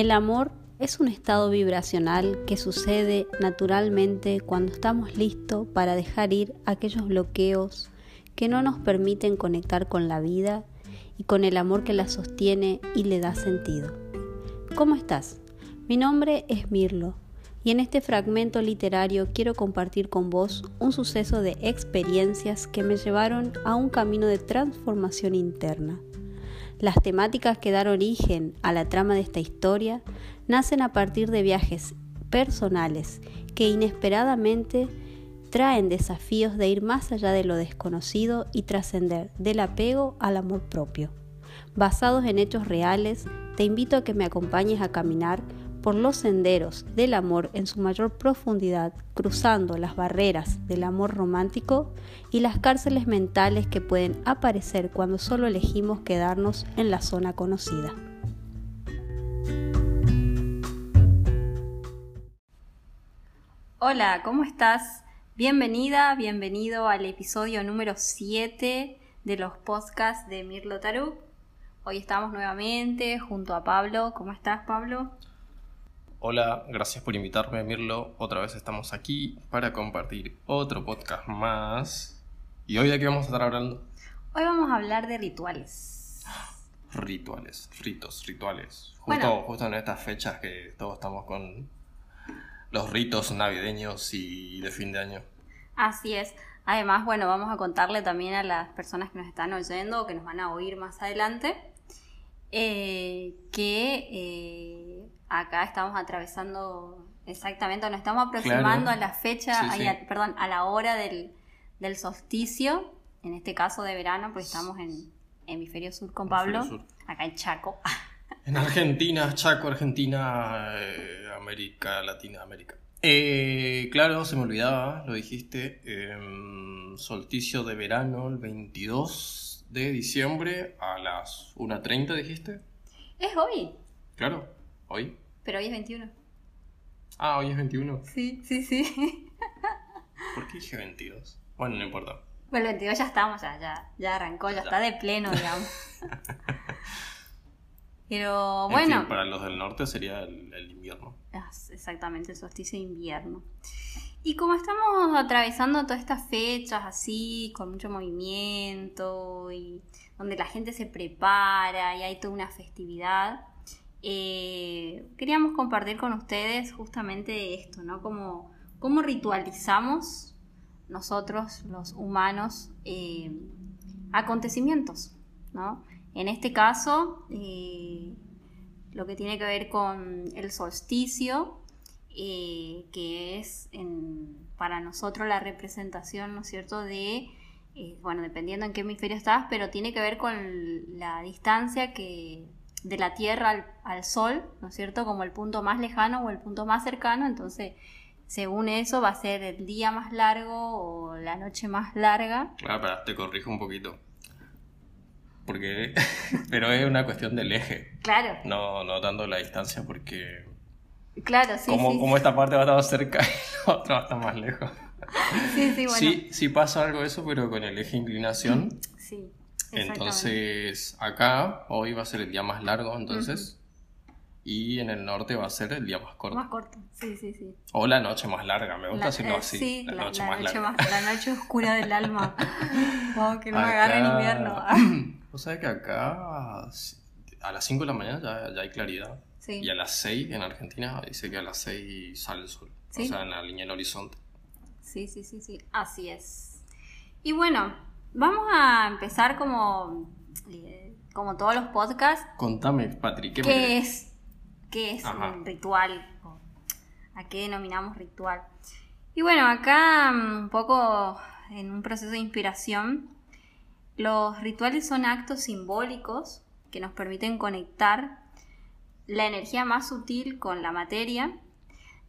El amor es un estado vibracional que sucede naturalmente cuando estamos listos para dejar ir aquellos bloqueos que no nos permiten conectar con la vida y con el amor que la sostiene y le da sentido. ¿Cómo estás? Mi nombre es Mirlo y en este fragmento literario quiero compartir con vos un suceso de experiencias que me llevaron a un camino de transformación interna. Las temáticas que dan origen a la trama de esta historia nacen a partir de viajes personales que inesperadamente traen desafíos de ir más allá de lo desconocido y trascender del apego al amor propio. Basados en hechos reales, te invito a que me acompañes a caminar por los senderos del amor en su mayor profundidad, cruzando las barreras del amor romántico y las cárceles mentales que pueden aparecer cuando solo elegimos quedarnos en la zona conocida. Hola, ¿cómo estás? Bienvenida, bienvenido al episodio número 7 de los podcasts de Mirlo Tarú. Hoy estamos nuevamente junto a Pablo. ¿Cómo estás, Pablo? Hola, gracias por invitarme, Mirlo. Otra vez estamos aquí para compartir otro podcast más. ¿Y hoy de qué vamos a estar hablando? Hoy vamos a hablar de rituales. Rituales, ritos, rituales. Justo, justo en estas fechas que todos estamos con los ritos navideños y de fin de año. Así es. Además, bueno, vamos a contarle también a las personas que nos están oyendo o que nos van a oír más adelante eh, que eh, acá estamos atravesando exactamente, nos estamos aproximando a la fecha, perdón, a la hora del, solsticio, en este caso de verano, porque estamos en hemisferio sur con Pablo, acá en Chaco. En Argentina, Chaco, Argentina, eh, América Latina, América. Eh, claro, se me olvidaba, lo dijiste, em, solsticio de verano el 22 de diciembre a las 1.30, dijiste. Es hoy. Claro, hoy. Pero hoy es 21. Ah, hoy es 21. Sí, sí, sí. ¿Por qué dije 22? Bueno, no importa. Bueno, el 22 ya estamos, ya, ya, arrancó, ya, está de pleno, digamos. Pero bueno. para los del norte sería el, invierno. exactamente, el solsticio de invierno. Y como estamos atravesando todas estas fechas así, con mucho movimiento, y donde la gente se prepara y hay toda una festividad, eh, queríamos compartir con ustedes justamente esto, ¿no? Como, cómo ritualizamos nosotros, los humanos, eh, acontecimientos, ¿no? En este caso, eh, lo que tiene que ver con el solsticio, que es para nosotros la representación, ¿no es cierto?, de, bueno, dependiendo en qué hemisferio estás, pero tiene que ver con la distancia que de la Tierra al, Sol, ¿no es cierto? Como el punto más lejano o el punto más cercano, entonces según eso va a ser el día más largo o la noche más larga. Claro, pero te corrijo un poquito. Porque, pero es una cuestión del eje. Claro. No, no tanto la distancia porque... Claro, sí, como, sí, como esta parte va a estar cerca y la otra va a estar más lejos. Sí, sí, bueno. Sí, sí pasa algo eso, pero con el eje inclinación. Sí. Entonces, acá hoy va a ser el día más largo, entonces. Y en el norte va a ser el día más corto. Más corto, sí, sí, sí. O la noche más larga, me gusta decirlo eh, así. Sí, la, noche, más larga. la noche oscura del alma. wow, que no me agarre en invierno. Vos sabés que acá a las 5 de la mañana ya, ya hay claridad. Sí. Y a las 6 en Argentina dice que a las 6 sale el sol. O sea, en la línea del horizonte. Sí, sí, sí, sí. Así es. Y bueno, Vamos a empezar como, como todos los podcasts. Contame, Patrick, ¿qué, es? ¿Qué es un ritual? ¿A qué denominamos ritual? Y bueno, acá mm, un poco en un proceso de inspiración, los rituales son actos simbólicos que nos permiten conectar la energía más sutil con la materia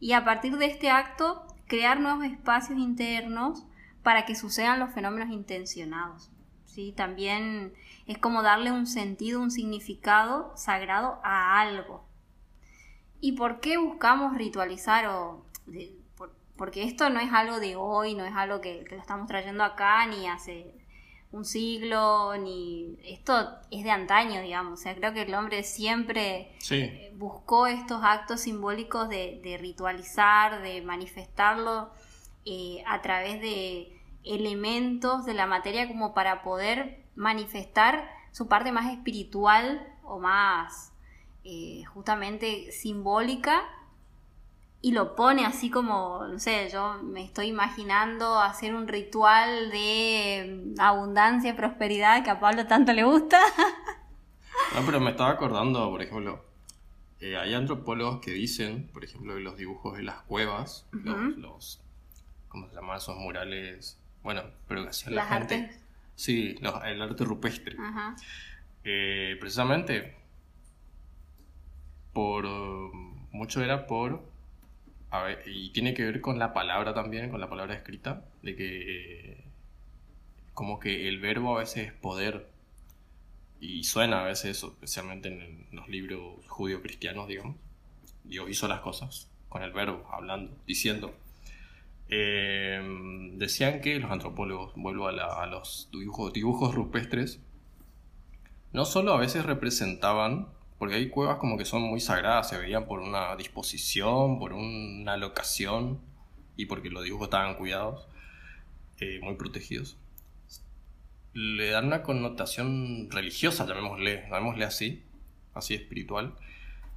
y a partir de este acto crear nuevos espacios internos para que sucedan los fenómenos intencionados. ¿sí? También es como darle un sentido, un significado sagrado a algo. ¿Y por qué buscamos ritualizar? O, porque esto no es algo de hoy, no es algo que, lo estamos trayendo acá ni hace un siglo, ni esto es de antaño, digamos. O sea, creo que el hombre siempre eh, buscó estos actos simbólicos de, ritualizar, de manifestarlo eh, a través de elementos de la materia como para poder manifestar su parte más espiritual o más eh, justamente simbólica y lo pone así como, no sé, yo me estoy imaginando hacer un ritual de abundancia y prosperidad que a Pablo tanto le gusta. no, pero me estaba acordando, por ejemplo, eh, hay antropólogos que dicen, por ejemplo, que los dibujos de las cuevas, los, ¿cómo se llaman esos murales? Bueno, pero que hacía la gente. Sí, el arte rupestre. Eh, precisamente, por mucho era por a ver, y tiene que ver con la palabra también, con la palabra escrita, de que como que el verbo a veces es poder. Y suena a veces eso, especialmente en los libros judío-cristianos, digamos. Dios hizo las cosas con el verbo, hablando, diciendo. Eh, decían que los antropólogos, vuelvo a, los dibujos, dibujos rupestres, no solo a veces representaban porque hay cuevas como que son muy sagradas, se veían por una disposición, por una locación y porque los dibujos estaban cuidados, eh, muy protegidos. Le dan una connotación religiosa, llamémosle, llamémosle así, así espiritual.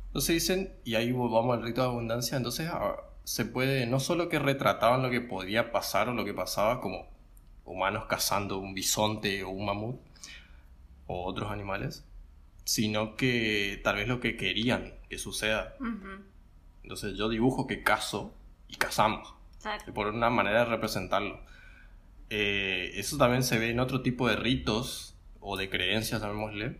Entonces dicen, y ahí vamos al rito de abundancia, entonces ah, se puede, no solo que retrataban lo que podía pasar o lo que pasaba como humanos cazando un bisonte o un mamut o otros animales, sino que tal vez lo que querían que suceda. Entonces yo dibujo que caso y casamos, por una manera de representarlo. Eh, eso también se ve en otro tipo de ritos o de creencias, llamémosle.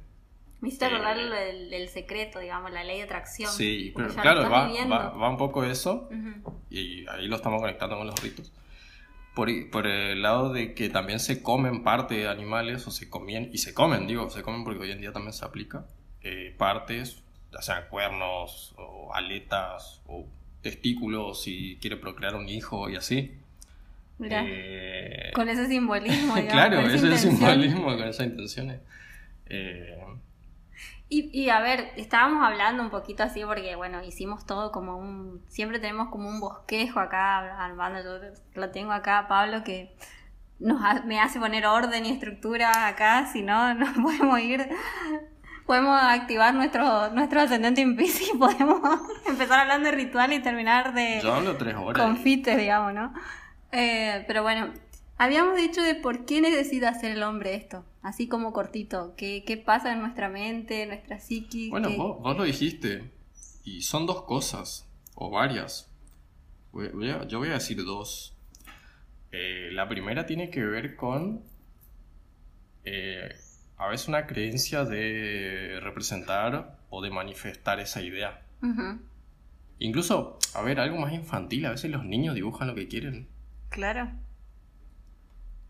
Me hiciste acordar eh, del, secreto, digamos, la ley de atracción. Sí, claro, va, va, un poco eso y ahí lo estamos conectando con los ritos por, por, el lado de que también se comen parte de animales o se comían, y se comen, digo, se comen porque hoy en día también se aplica, eh, partes, ya sean cuernos o aletas o testículos si quiere procrear un hijo y así. Eh, con ese simbolismo. Digamos, claro, ese simbolismo, con esas intenciones. Eh, y, a ver, estábamos hablando un poquito así porque, bueno, hicimos todo como un... Siempre tenemos como un bosquejo acá, Armando, yo lo tengo acá, Pablo, que nos me hace poner orden y estructura acá, si no, no podemos ir... Podemos activar nuestro, nuestro ascendente en y podemos empezar hablando de ritual y terminar de... Yo hablo tres horas. Confites, digamos, ¿no? Eh, pero bueno, habíamos dicho de por qué necesita hacer el hombre esto así como cortito, ¿qué, qué pasa en nuestra mente, nuestra psiquis? Bueno, vos, lo dijiste, y son dos cosas, o varias. yo voy a decir dos. Eh, la primera tiene que ver con eh, a veces una creencia de representar o de manifestar esa idea. Incluso, a ver, algo más infantil, a veces los niños dibujan lo que quieren. Claro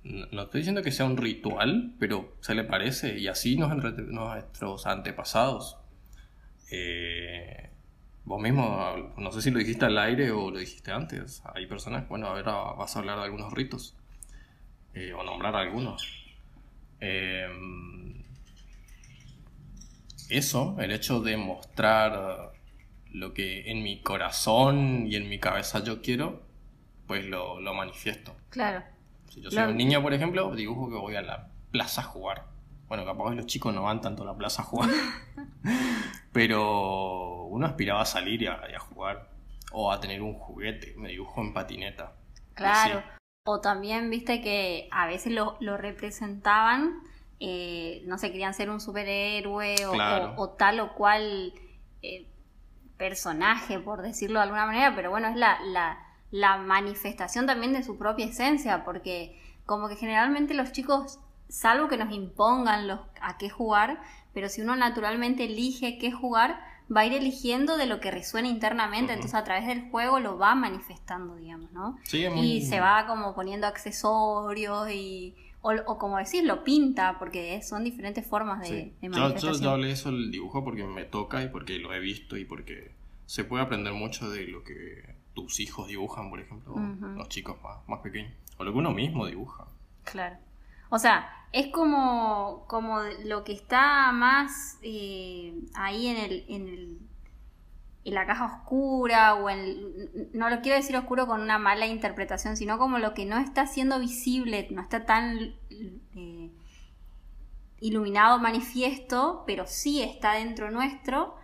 no estoy diciendo que sea un ritual, pero se le parece, y así nos, nuestros antepasados. Eh, vos mismo, no sé si lo dijiste al aire o lo dijiste antes, hay personas, bueno, ahora vas a hablar de algunos ritos, eh, o nombrar algunos. Eh, eso, el hecho de mostrar lo que en mi corazón y en mi cabeza yo quiero, pues lo, lo manifiesto. Claro. Si yo soy un niño, por ejemplo, dibujo que voy a la plaza a jugar. Bueno, capaz que los chicos no van tanto a la plaza a jugar. Pero uno aspiraba a salir y a, jugar. O a tener un juguete. Me dibujo en patineta. Claro. O también, viste que a veces lo, representaban. Eh, no sé, querían ser un superhéroe o, tal o cual eh, personaje, por decirlo de alguna manera. Pero bueno, es la, la la manifestación también de su propia esencia, porque como que generalmente los chicos, salvo que nos impongan los, a qué jugar, pero si uno naturalmente elige qué jugar, va a ir eligiendo de lo que resuena internamente, entonces a través del juego lo va manifestando, digamos, ¿no? Y se va como poniendo accesorios y... O, como decir, lo pinta, porque son diferentes formas de, manifestación. Yo, yo, hablé eso el dibujo porque me toca y porque lo he visto y porque se puede aprender mucho de lo que tus hijos dibujan, por ejemplo, los chicos más, más pequeños, o lo que uno mismo dibuja. Claro. O sea, es como, como lo que está más eh, ahí en el, en el en la caja oscura o en no lo quiero decir oscuro con una mala interpretación sino como lo que no está siendo visible no está tan eh, iluminado manifiesto pero sí está dentro nuestro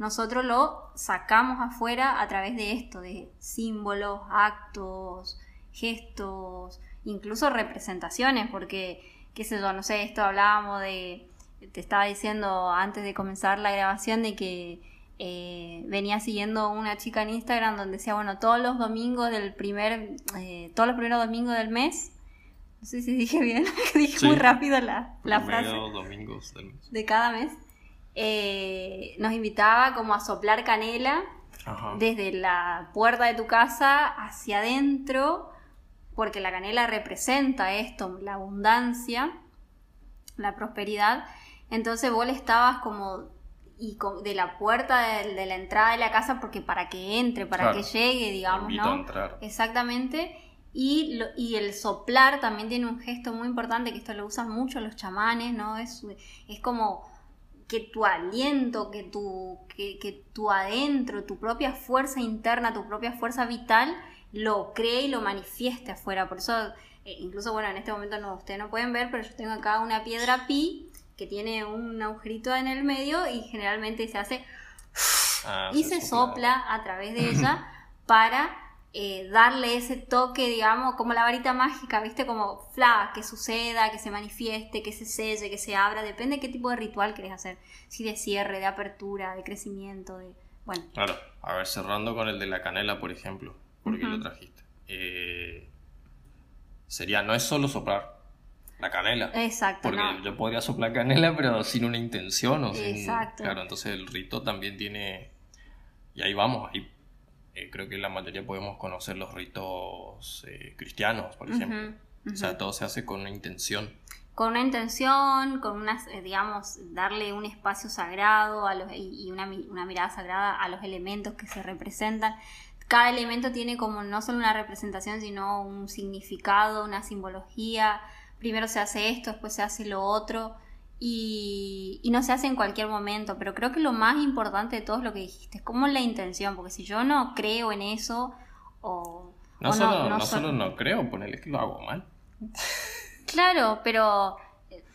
nosotros lo sacamos afuera a través de esto de símbolos actos gestos incluso representaciones porque qué sé yo no sé esto hablábamos de te estaba diciendo antes de comenzar la grabación de que eh, venía siguiendo una chica en Instagram donde decía, bueno, todos los domingos del primer, eh, todos los primeros domingos del mes, no sé si dije bien, dije muy rápido la, la frase. domingos del mes. De cada mes. Eh, nos invitaba como a soplar canela desde la puerta de tu casa hacia adentro, porque la canela representa esto, la abundancia, la prosperidad. Entonces vos le estabas como y de la puerta de, la entrada de la casa porque para que entre, para que llegue, digamos, ¿no? Exactamente. Y, y el soplar también tiene un gesto muy importante, que esto lo usan mucho los chamanes, ¿no? Es, es como que tu aliento, que tu, que, que tu adentro, tu propia fuerza interna, tu propia fuerza vital, lo cree y lo manifieste afuera. Por eso, eh, incluso, bueno, en este momento no, ustedes no pueden ver, pero yo tengo acá una piedra pi que tiene un agujerito en el medio y generalmente se hace ah, y se, sopla. a través de ella para eh, darle ese toque, digamos, como la varita mágica, ¿viste? Como fla, que suceda, que se manifieste, que se selle, que se abra, depende de qué tipo de ritual querés hacer, si de cierre, de apertura, de crecimiento, de... Bueno. Claro, a ver, cerrando con el de la canela, por ejemplo, porque lo trajiste. Eh, sería, no es solo soplar, la canela. Exacto. Porque yo podría soplar canela, pero sin una intención o sin. Exacto. Claro, entonces el rito también tiene. Y ahí vamos, ahí eh, creo que la mayoría podemos conocer los ritos eh, cristianos, por ejemplo. O sea, todo se hace con una intención. Con una intención, con unas, eh, digamos, darle un espacio sagrado a los, y, una, una mirada sagrada a los elementos que se representan cada elemento tiene como no solo una representación, sino un significado, una simbología, primero se hace esto, después se hace lo otro. Y, no se hace en cualquier momento, pero creo que lo más importante de todo es lo que dijiste, es como la intención, porque si yo no creo en eso, o... No, solo, no, solo no creo, ponerle que lo hago mal. Claro, pero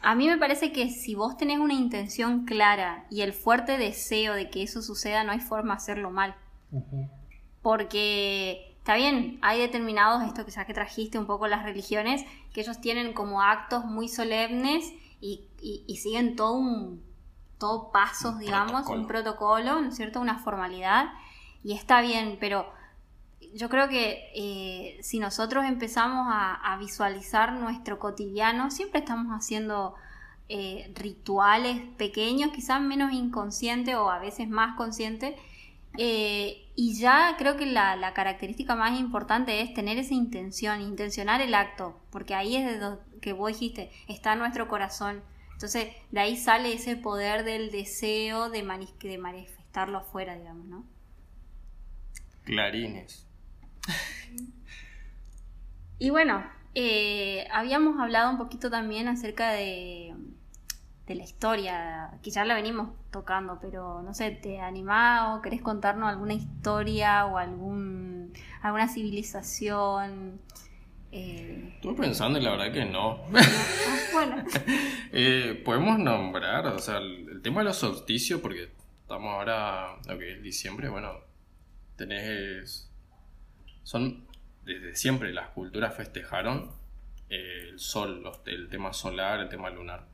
a mí me parece que si vos tenés una intención clara y el fuerte deseo de que eso suceda, no hay forma de hacerlo mal. Porque Está bien, hay determinados, esto que ya que trajiste un poco las religiones, que ellos tienen como actos muy solemnes y, siguen todo un, todo pasos, digamos, un protocolo, ¿no es cierto? Una formalidad. Y está bien, pero yo creo que eh, si nosotros empezamos a, visualizar nuestro cotidiano, siempre estamos haciendo eh, rituales pequeños, quizás menos inconscientes o a veces más conscientes, eh, y ya creo que la, característica más importante es tener esa intención, intencionar el acto, porque ahí es de lo que vos dijiste, está nuestro corazón. Entonces, de ahí sale ese poder del deseo de, de manifestarlo afuera, digamos, ¿no? Clarines. Y bueno, eh, habíamos hablado un poquito también acerca de, de la historia, quizás la venimos tocando, pero no sé, ¿te animás o querés contarnos alguna historia o algún alguna civilización? Eh... Estuve pensando y la verdad que no. Ah, bueno. Eh, podemos nombrar, o sea, el, tema de los solsticios, porque estamos ahora, lo que es diciembre, bueno, tenés... Son, desde siempre las culturas festejaron el sol, el tema solar, el tema lunar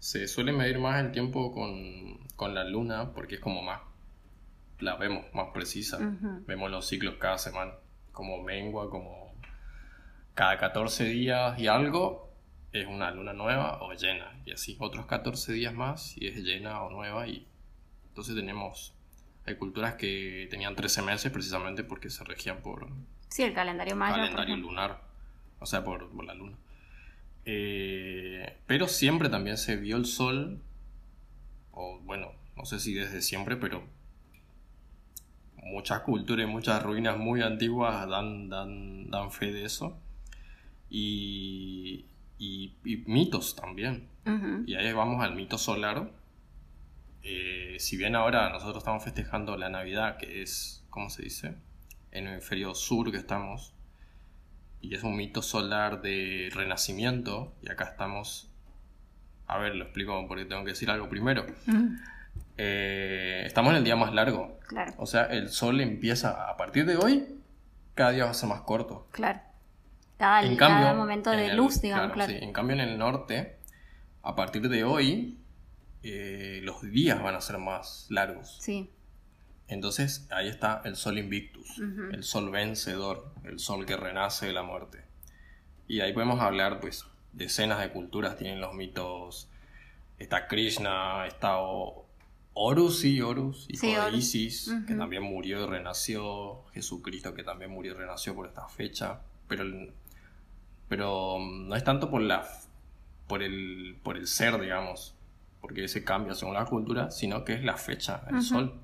se suele medir más el tiempo con, la luna porque es como más, la vemos más precisa. Vemos los ciclos cada semana, como mengua, como cada 14 días y algo es una luna nueva o llena. Y así otros 14 días más y es llena o nueva. Y entonces tenemos, hay culturas que tenían 13 meses precisamente porque se regían por... Sí, el calendario. Calendario lunar, o sea, por la luna. Eh, pero siempre también se vio el sol, o bueno, no sé si desde siempre, pero muchas culturas y muchas ruinas muy antiguas dan, dan, dan fe de eso. Y, y, y mitos también. Y ahí vamos al mito solar. Eh, si bien ahora nosotros estamos festejando la Navidad, que es, ¿cómo se dice? En el hemisferio sur que estamos. Y es un mito solar de renacimiento. Y acá estamos... A ver, lo explico porque tengo que decir algo primero. Eh, estamos en el día más largo. Claro, O sea, el sol empieza a partir de hoy, cada día va a ser más corto. claro. Cada, En cada cambio, momento en de el- luz, digamos, claro. sí, en cambio, en el norte, a partir de hoy, eh, los días van a ser más largos. Sí, Entonces, ahí está el sol invictus, el sol vencedor, el sol que renace de la muerte. Y ahí podemos hablar, pues, decenas de culturas tienen los mitos. Está Krishna, está Horus, sí, Horus, hijo Sí, de Horus. Isis, que también murió y renació. Jesucristo, que también murió y renació por esta fecha. Pero, el- pero mm, no es tanto por la por el, por el ser, digamos, porque ese cambia según la cultura, sino que es la fecha, el sol.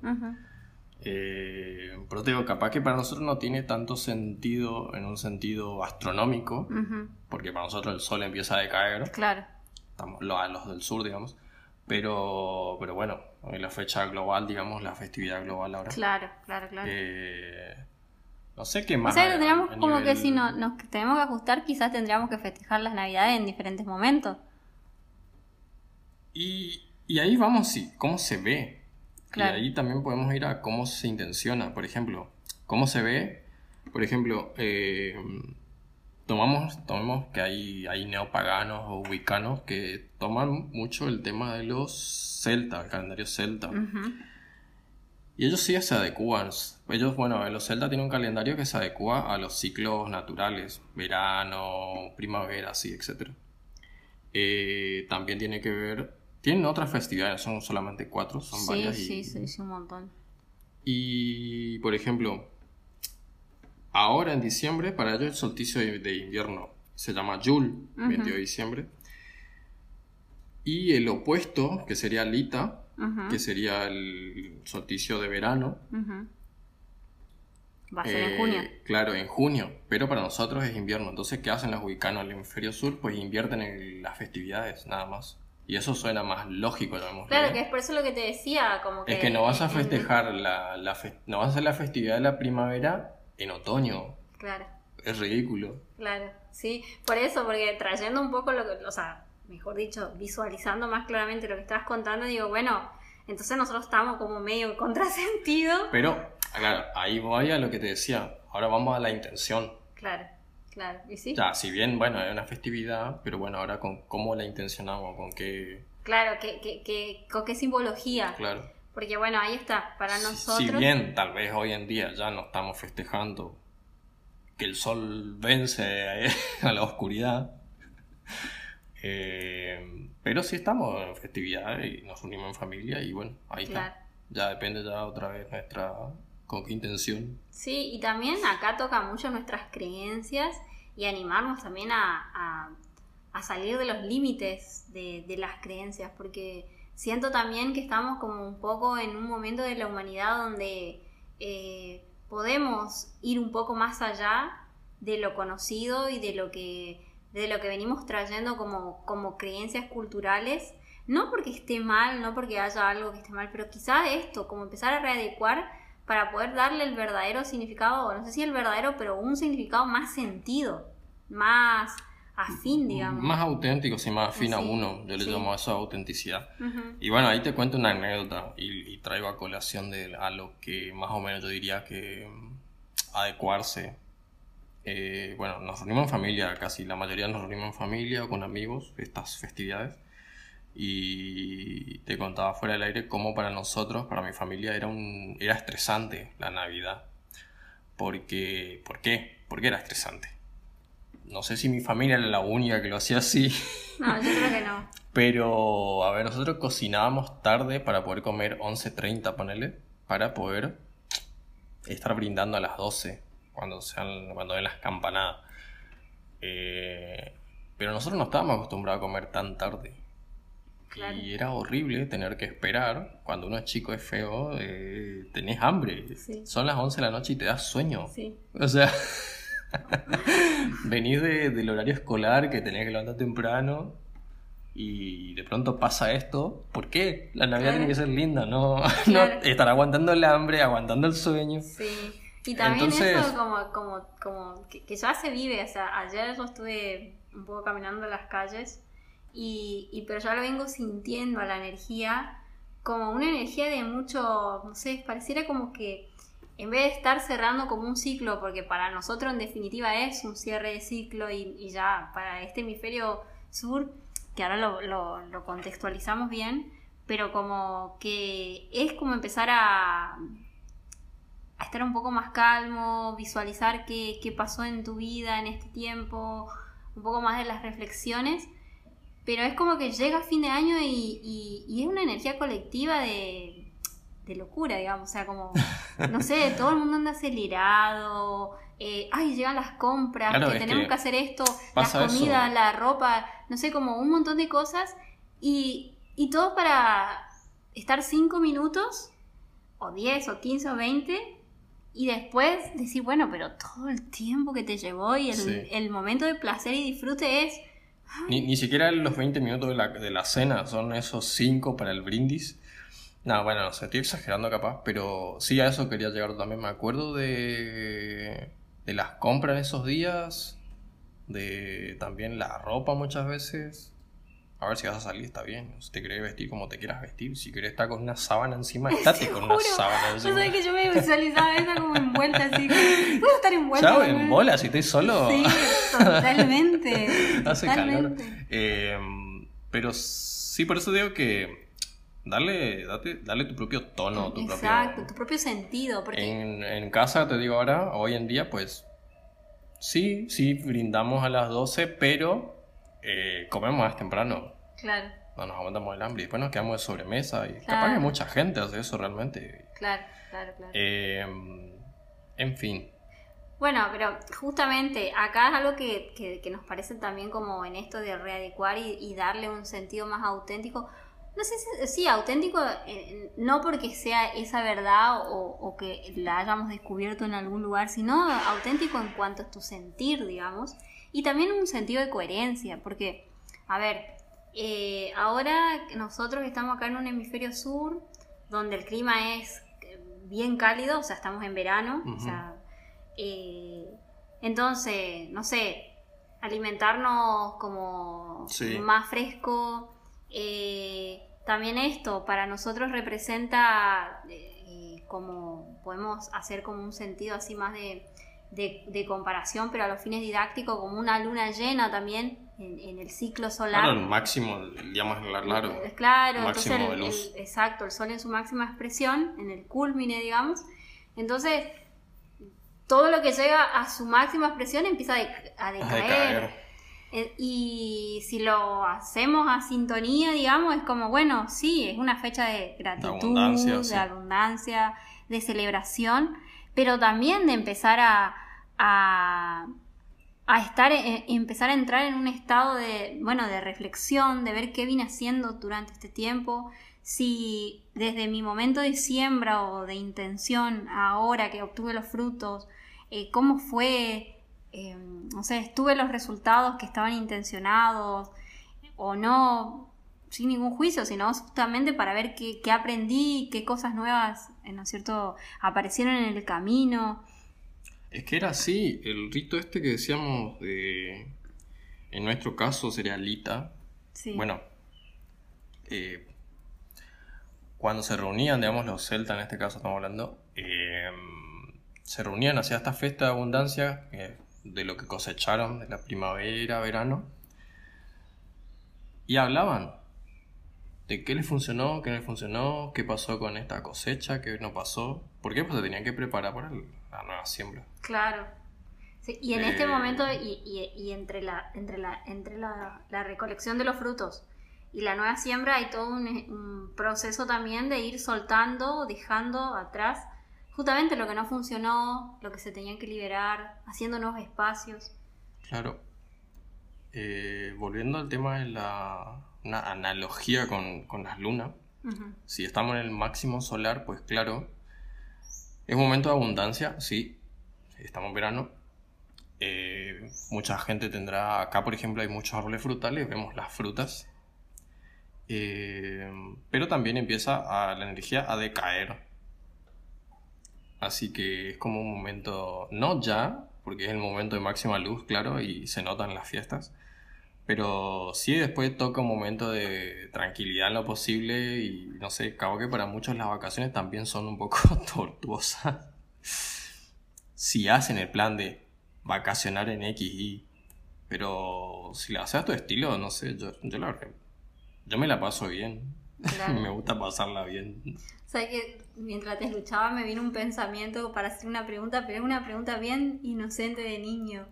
Eh, pero te digo, capaz que para nosotros no tiene tanto sentido en un sentido astronómico, porque para nosotros el sol empieza a decaer, Claro, estamos, lo- a los del sur, digamos, pero, pero bueno, la fecha global, digamos, la festividad global ahora. claro, claro, claro. eh, no sé qué o más. sea, a- que tenemos a como que si no, nos tenemos que ajustar, quizás tendríamos que festejar las navidades en diferentes momentos. Y, y ahí vamos, sí, cómo se ve. Claro. Y ahí también podemos ir a cómo se intenciona. Por ejemplo, cómo se ve. Por ejemplo, eh, tomamos, tomemos que hay, hay neopaganos o wicanos que toman mucho el tema de los celtas, el calendario celta. Ujú. Y ellos sí se adecúan. Ellos, bueno, los celtas tienen un calendario que se adecua a los ciclos naturales, verano, primavera, así, etc. Eh, también tiene que ver, tienen otras festividades, son solamente cuatro, son Sí, varias. y- sí, sí, sí, un montón. Y, por ejemplo, ahora en diciembre, para ellos el solsticio de, invierno se llama Yul, 22 de diciembre. Y el opuesto, que sería Lita, Que sería el solsticio de verano. Va a ser eh, en junio. Claro, en junio, pero para nosotros es invierno. Entonces, ¿qué hacen los ubicanos del hemisferio sur? Pues invierten en las festividades, nada más. Y eso suena más lógico, llamémoslo. Claro, que es por eso lo que te decía, como que... Es que no vas a festejar la, la fe- no vas a hacer la festividad de la primavera en otoño. Claro, Es ridículo. claro, sí. Por eso, porque trayendo un poco lo que, o sea, mejor dicho, visualizando más claramente lo que estabas contando, digo, bueno, entonces nosotros estamos como medio en contrasentido. Pero, claro, ahí voy a lo que te decía. Ahora vamos a la intención. Claro, claro, ¿y sí? Ya, si bien, bueno, es una festividad, pero bueno, ahora con cómo la intencionamos, con qué. Claro, que, que, que, con qué simbología. Claro. Porque bueno, ahí está, para nosotros... Si bien tal vez hoy en día ya no estamos festejando que el sol vence a la oscuridad, eh, pero sí estamos en festividad y nos unimos en familia y bueno, ahí Claro. está. Ya depende ya otra vez nuestra con qué intención. Sí, y también acá toca mucho nuestras creencias y animarnos también a, a- a salir de los límites de, de las creencias, porque siento también que estamos como un poco en un momento de la humanidad donde eh, podemos ir un poco más allá de lo conocido y de lo que, de lo que venimos trayendo como, como creencias culturales. No porque esté mal, no porque haya algo que esté mal, pero quizá esto, como empezar a readecuar para poder darle el verdadero significado, no sé si el verdadero, pero un significado más sentido, más afín, digamos. Más auténticos y más afín a Sí, uno. Yo le sí. llamo a eso autenticidad. Y bueno, ahí te cuento una anécdota y, y traigo a colación de a lo que más o menos yo diría que mm, adecuarse. Eh, bueno, nos reunimos en familia, casi la mayoría nos reunimos en familia o con amigos, estas festividades. Y te contaba fuera del aire cómo para nosotros, para mi familia, era, un, era estresante la Navidad. Porque, ¿Por qué? ¿Por qué era estresante? No sé si mi familia era la única que lo hacía así. No, yo creo que no. Pero, a ver, nosotros cocinábamos tarde para poder comer 11.30, ponele, para poder estar brindando a las 12, cuando sean, cuando den las campanadas. Eh, pero nosotros no estábamos acostumbrados a comer tan tarde. Claro. Y era horrible tener que esperar. Cuando uno es chico, es feo, eh, tenés hambre. Sí. Son las 11 de la noche y te das sueño. Sí. O sea, Venís del horario escolar que tenía que levantar temprano y de pronto pasa esto. ¿Por qué? La Navidad tiene que ser linda, no, no estar aguantando el hambre, aguantando el sueño. Sí. Y también eso como, como, como que, ya se vive, o sea, ayer yo estuve un poco caminando en las calles y, y pero ya lo vengo sintiendo a la energía como una energía de mucho, no sé, pareciera como que en vez de estar cerrando como un ciclo, porque para nosotros en definitiva es un cierre de ciclo y, ya para este hemisferio sur, que ahora lo, lo, contextualizamos bien, pero como que es como empezar a, a estar un poco más calmo, visualizar qué, qué pasó en tu vida en este tiempo, un poco más de las reflexiones pero es como que llega fin de año y, y, es una energía colectiva de, de, locura, digamos. O sea, como, no sé, todo el mundo anda acelerado. Eh, ay, llegan las compras, que tenemos que, hacer esto, la comida, la ropa, no sé, como un montón de cosas. Y, y todo para estar cinco minutos, o 10, o 15, o 20, y después decir, bueno, pero todo el tiempo que te llevó y el, el momento de placer y disfrute es ni, ni, siquiera los 20 minutos de la, de la cena, son esos 5 para el brindis. No, bueno, no sé, estoy exagerando capaz, pero sí a eso quería llegar también. Me acuerdo de, de las compras en esos días, de también la ropa muchas veces. A ver si vas a salir, está bien. Si te querés vestir como te quieras vestir. Si querés estar con una sábana encima, estate con una sábana encima. Yo sabés que yo me visualizaba esa como envuelta así. Puedo estar envuelta. Chao, en bola, si estoy solo. Sí, totalmente. Hace calor. Eh, pero sí, por eso digo que Dale, date, dale tu propio tono, tu Exacto, tu propio sentido. En, en, casa, te digo ahora, hoy en día, pues sí, sí, brindamos a las 12, pero eh, comemos más temprano. Claro. No nos aguantamos el hambre y después nos quedamos de sobremesa. Y capaz que mucha gente hace eso realmente. Claro, claro, claro. Em, en fin. Bueno, pero justamente acá es algo que, que, nos parece también como en esto de readecuar y, darle un sentido más auténtico. No sé si sí, auténtico, eh, no porque sea esa verdad o, o, que la hayamos descubierto en algún lugar, sino auténtico en cuanto a tu sentir, digamos. Y también un sentido de coherencia, porque, a ver, eh, ahora nosotros estamos acá en un hemisferio sur, donde el clima es bien cálido, o sea, estamos en verano, o sea, eh, entonces, no sé, alimentarnos como más fresco. Eh, también esto para nosotros representa como podemos hacer como un sentido así más de de, comparación, pero a los fines didácticos, como una luna llena también en, el ciclo solar. Claro, el máximo, digamos, claro. Claro, entonces exacto, el sol en su máxima expresión, en el culmine, digamos. Entonces, todo lo que llega a su máxima expresión empieza a, decaer. Eh, y si lo hacemos a sintonía, digamos, es como, bueno, sí, es una fecha de gratitud, de abundancia, de celebración, pero también de empezar a, a, estar, eh, empezar a entrar en un estado de, bueno, de reflexión, de ver qué vine haciendo durante este tiempo, si desde mi momento de siembra o de intención, ahora que obtuve los frutos, eh, cómo fue, eh, no sé, estuve los resultados que estaban intencionados o no, sin ningún juicio, sino justamente para ver qué, qué aprendí, qué cosas nuevas, ¿no es cierto?, aparecieron en el camino. Es que era así, el rito este que decíamos de, en nuestro caso sería Lita. Sí. Bueno, eh, cuando se reunían, digamos, los celtas en este caso estamos hablando, eh, se reunían hacia esta fiesta de abundancia de lo que cosecharon de la primavera, verano, y hablaban de qué les funcionó, qué no les funcionó, qué pasó con esta cosecha, qué no pasó. ¿Por qué? Pues se tenían que preparar para la nueva siembra. Claro. y en este eh, momento, y, entre, la, entre, la, entre la, recolección de los frutos y la nueva siembra, hay todo un, proceso también de ir soltando, dejando atrás justamente lo que no funcionó, lo que se tenía que liberar, haciendo nuevos espacios. Claro. Eh, volviendo al tema de la una analogía con, con las lunas. Si estamos en el máximo solar, pues claro, es un momento de abundancia, sí, estamos en verano, Eh, mucha gente tendrá, acá por ejemplo hay muchos árboles frutales, vemos las frutas, eh, pero también empieza a, la energía a decaer. Así que es como un momento, no ya, porque es el momento de máxima luz, claro, y se notan las fiestas, pero sí después toca un momento de tranquilidad en lo posible y no sé, cabo que para muchos las vacaciones también son un poco tortuosas. si hacen el plan de vacacionar en X y. Pero si la haces a tu estilo, no sé, yo, yo la Yo me la paso bien. me gusta pasarla bien. Sea que mientras te escuchaba me vino un pensamiento para hacer una pregunta, pero es una pregunta bien inocente de niño.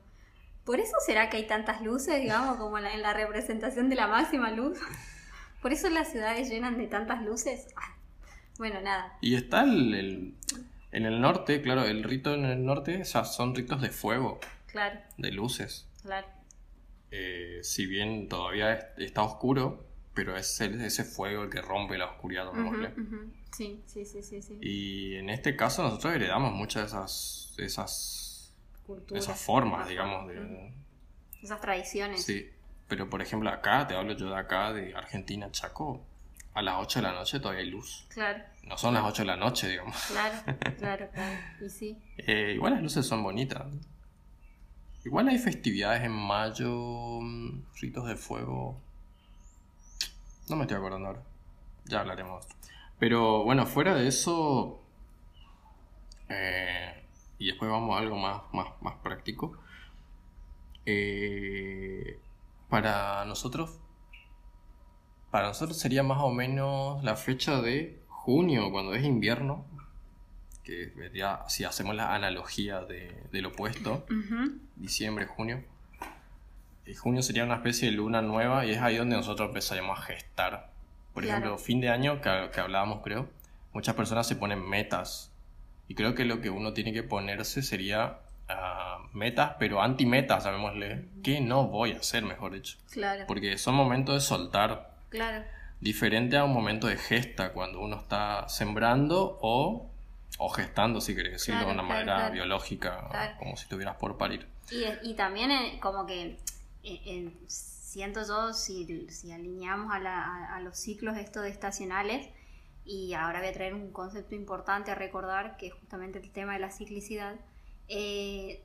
¿Por eso será que hay tantas luces, digamos, como en la, representación de la máxima luz? ¿Por eso las ciudades llenan de tantas luces? Ah, bueno, nada. Y está el en el norte, claro, el rito en el norte son ritos de fuego. Claro. De luces. Claro. Eh, si bien todavía está oscuro, pero es ese fuego el que rompe la oscuridad, Sí, sí, sí, sí, sí. Y en este caso nosotros heredamos muchas de esas, esas, esas formas, digamos, de... Esas tradiciones. Sí, pero por ejemplo acá, te hablo yo de acá, de Argentina, Chaco, a las 8 de la noche todavía hay luz. Claro. No son las 8 de la noche, digamos. Claro, claro, claro. Y sí. Eh, igual las luces son bonitas. Igual hay festividades en mayo, mm, ritos de fuego. No me estoy acordando ahora. Ya hablaremos. Pero bueno, fuera de eso. Eh, y después vamos a algo más, más, más práctico. Eh, para nosotros para nosotros sería más o menos la fecha de junio, cuando es invierno, que vería, si hacemos la analogía de, del opuesto, diciembre, junio. Y junio sería una especie de luna nueva y es ahí donde nosotros empezaríamos a gestar. Por ejemplo, fin de año, que, que hablábamos creo, muchas personas se ponen metas. Y creo que lo que uno tiene que ponerse sería ah, metas, pero anti-metas, llamémosle. ¿Qué no voy a hacer, mejor dicho? Claro. Porque son momentos de soltar Claro. Diferente a un momento de gesta, cuando uno está sembrando o, o gestando, si querés decirlo de una manera biológica, como si estuvieras por parir. Y, también eh, como que eh, siento yo, si, si alineamos a, a, los ciclos estos estacionales, y ahora voy a traer un concepto importante a recordar, que es justamente el tema de la ciclicidad, eh,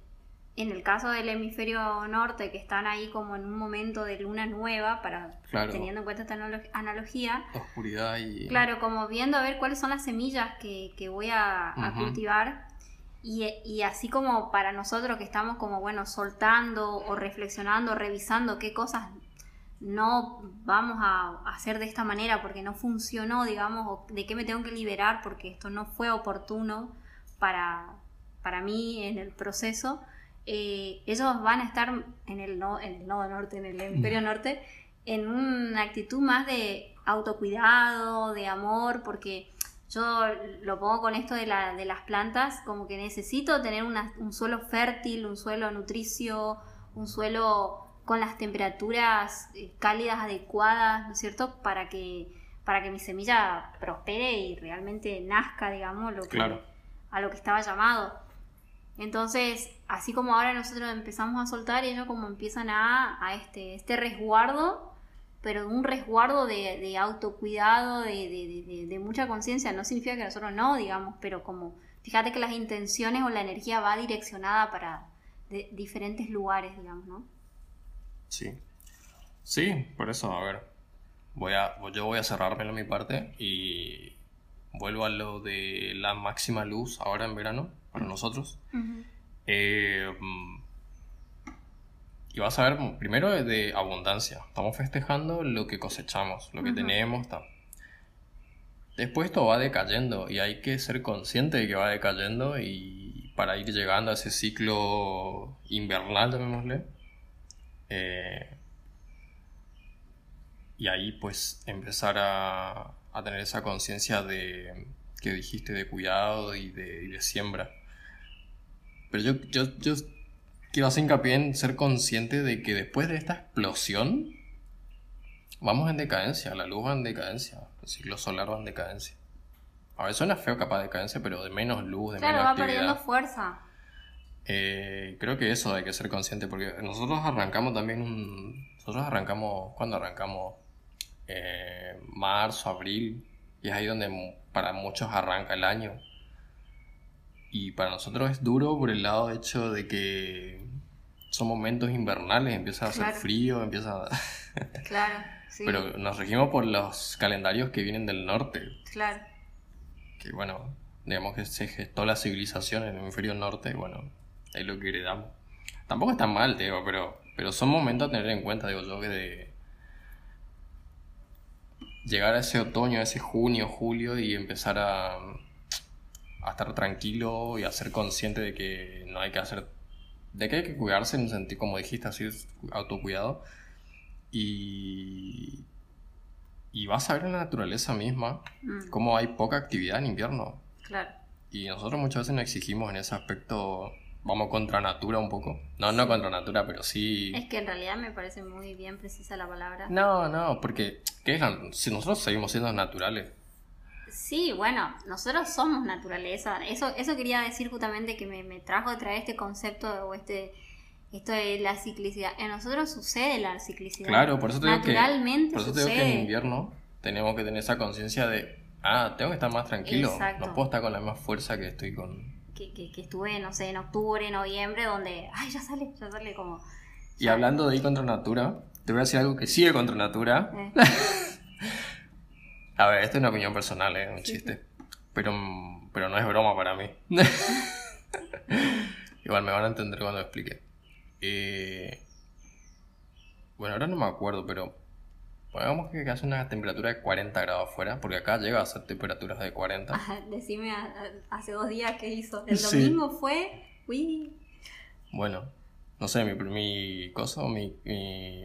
en el caso del hemisferio norte, que están ahí como en un momento de luna nueva, para teniendo en cuenta esta analogía. oscuridad y. Claro, como viendo a ver cuáles son las semillas que, voy a, cultivar. Y, así como para nosotros que estamos como, bueno, soltando o reflexionando, revisando qué cosas no vamos a hacer de esta manera porque no funcionó, digamos, o de qué me tengo que liberar porque esto no fue oportuno para, para mí en el proceso eh, ellos van a estar en el, no, en el nodo norte, en el hemisferio norte, en una actitud más de autocuidado, de amor, porque yo lo pongo con esto de, la, de las plantas, como que necesito tener un suelo fértil, un suelo nutricio, un suelo con las temperaturas eh, cálidas adecuadas, ¿no es cierto? Para que, para que mi semilla prospere y realmente nazca, digamos, lo que, a lo que estaba llamado. Entonces, así como ahora nosotros empezamos a soltar, ellos como empiezan a, a este, este resguardo, pero un resguardo de, de autocuidado, de, de, de mucha conciencia. No significa que nosotros no, digamos, pero como fíjate que las intenciones o la energía va direccionada para diferentes lugares, digamos, ¿no? Sí. Sí, por eso, a ver. Voy a, yo voy a cerrármelo mi parte y vuelvo a lo de la máxima luz ahora en verano para nosotros. Eh, y vas a ver, primero de abundancia. Estamos festejando lo que cosechamos, lo que tenemos. Después esto va decayendo y hay que ser consciente de que va decayendo y para ir llegando a ese ciclo invernal, llamémosle. Eh, y ahí pues empezar a, a tener esa conciencia de que dijiste de cuidado y de, y de siembra. Pero yo, yo, yo quiero hacer hincapié en ser consciente de que después de esta explosión, vamos en decadencia, la luz va en decadencia, el ciclo solar va en decadencia. A ver, suena feo capaz de decadencia, pero de menos luz, de menos actividad. va perdiendo fuerza. Eh, creo que eso hay que ser consciente porque nosotros arrancamos también un... Nosotros arrancamos, ¿cuándo arrancamos? Eh, marzo, abril, y es ahí donde para muchos arranca el año. Y para nosotros es duro por el lado hecho de que son momentos invernales, empieza a hacer frío, empieza a... claro, sí. Pero nos regimos por los calendarios que vienen del norte. Claro. Que bueno, digamos que se gestó la civilización en el hemisferio norte, bueno, ahí lo que heredamos. Tampoco está mal, digo, pero, pero son momentos a tener en cuenta, digo yo, que de llegar a ese otoño, a ese junio, julio y empezar a, a estar tranquilo y a ser consciente de que no hay que hacer de que hay que cuidarse en un sentido, como dijiste, así es autocuidado. Y, y vas a ver en la naturaleza misma mm. cómo hay poca actividad en invierno. Claro. Y nosotros muchas veces nos exigimos en ese aspecto, vamos contra natura un poco. No, no contra natura, pero sí... Es que en realidad me parece muy bien precisa la palabra. No, no, porque ¿qué es si nosotros seguimos siendo naturales, Sí, bueno, nosotros somos naturaleza. Eso, eso quería decir justamente que me, me trajo a traer este concepto o este esto de la ciclicidad. En nosotros sucede la ciclicidad. Claro, por eso te digo que, por eso te digo que en invierno tenemos que tener esa conciencia de, ah, tengo que estar más tranquilo. No puedo estar con la misma fuerza que estoy con... Que, que, que, estuve, no sé, en octubre, noviembre, donde, ay, ya sale, ya sale como... Y hablando de ir contra natura, te voy a decir algo que sigue contra natura. Eh. A ver, esto es una opinión personal, ¿eh? Un chiste. Pero, pero no es broma para mí. Igual me van a entender cuando lo explique. Eh, bueno, ahora no me acuerdo, pero Pongamos que hace una temperatura de 40 grados afuera, porque acá llega a ser temperaturas de 40. decime hace dos días que hizo. El domingo fue. Uy. Bueno, no sé, mi, mi cosa, mi, mi,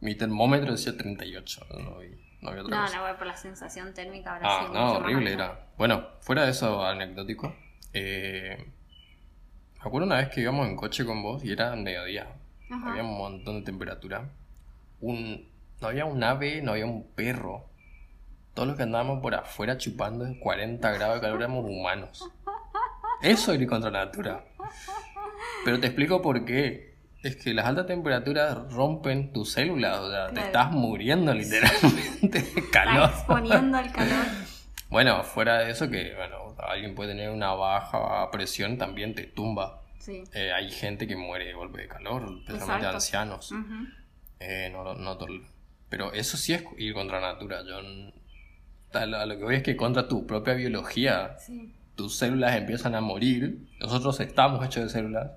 mi termómetro decía 38. ¿no? No había otra no, no, por la sensación térmica ahora Ah, no, horrible era. Bueno, fuera de eso anecdótico, eh, me acuerdo una vez que íbamos en coche con vos y era mediodía. Había un montón de temperatura. Un, no había un ave, no había un perro. Todos los que andábamos por afuera chupando 40 grados de calor éramos humanos. Eso es ir contra la natura. Pero te explico por qué. Es que las altas temperaturas rompen tus células, o sea, te estás muriendo literalmente de calor. Estás exponiendo al calor. Bueno, fuera de eso que, bueno, alguien puede tener una baja presión, también te tumba. Sí. Eh, hay gente que muere de golpe de calor, especialmente ancianos. Eh, no, no, pero eso sí es ir contra la natura. Yo, a lo que voy es que contra tu propia biología, tus células empiezan a morir. Nosotros estamos hechos de células.